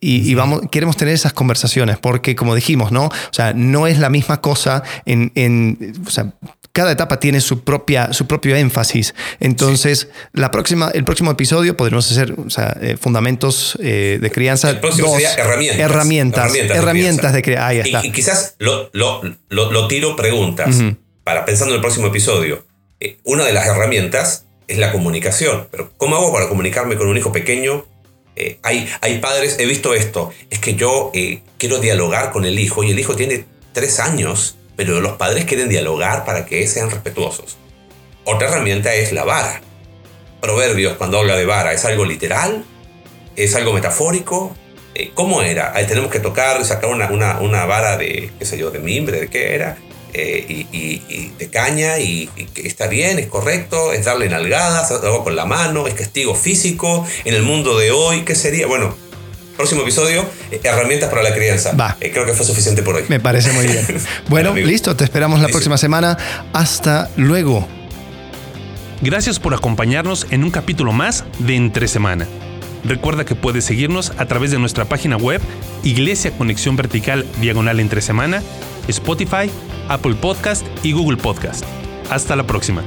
y vamos, queremos tener esas conversaciones porque, como dijimos, ¿no? O sea, no es la misma cosa en, en o sea, cada etapa tiene su propia su propio énfasis. Entonces, la próxima, el próximo episodio podremos hacer o sea, eh, fundamentos eh, de crianza. El próximo dos. sería herramientas. Herramientas. Herramientas de crianza. Ahí Y- está. Y, quizás lo, lo, lo- lo tiro preguntas para pensando en el próximo episodio. Eh, una de las herramientas es la comunicación. Pero ¿cómo hago para comunicarme con un hijo pequeño? Hay, hay padres, he visto esto, es que yo quiero dialogar con el hijo y el hijo tiene tres años, pero los padres quieren dialogar para que sean respetuosos. Otra herramienta es la vara. Proverbios, cuando habla de vara, ¿es algo literal? ¿Es algo metafórico? Eh, ¿Cómo era? Ahí tenemos que tocar, sacar una, una, una vara de, qué sé yo, de mimbre, ¿de qué era? Eh, y, y- y de caña, y, y está bien, es correcto, es darle nalgadas, algo con la mano, es castigo físico. En el mundo de hoy, ¿qué sería? Bueno, próximo episodio, eh, herramientas para la crianza. Va. Eh, creo que fue suficiente por hoy. Me parece muy bien. *laughs* Bueno, listo. Te esperamos la próxima semana. Hasta luego. Gracias por acompañarnos en un capítulo más de Entre Semana. Recuerda que puedes seguirnos a través de nuestra página web Iglesia Conexión Vertical Diagonal Entre Semana, Spotify, Apple Podcast y Google Podcast. Hasta la próxima.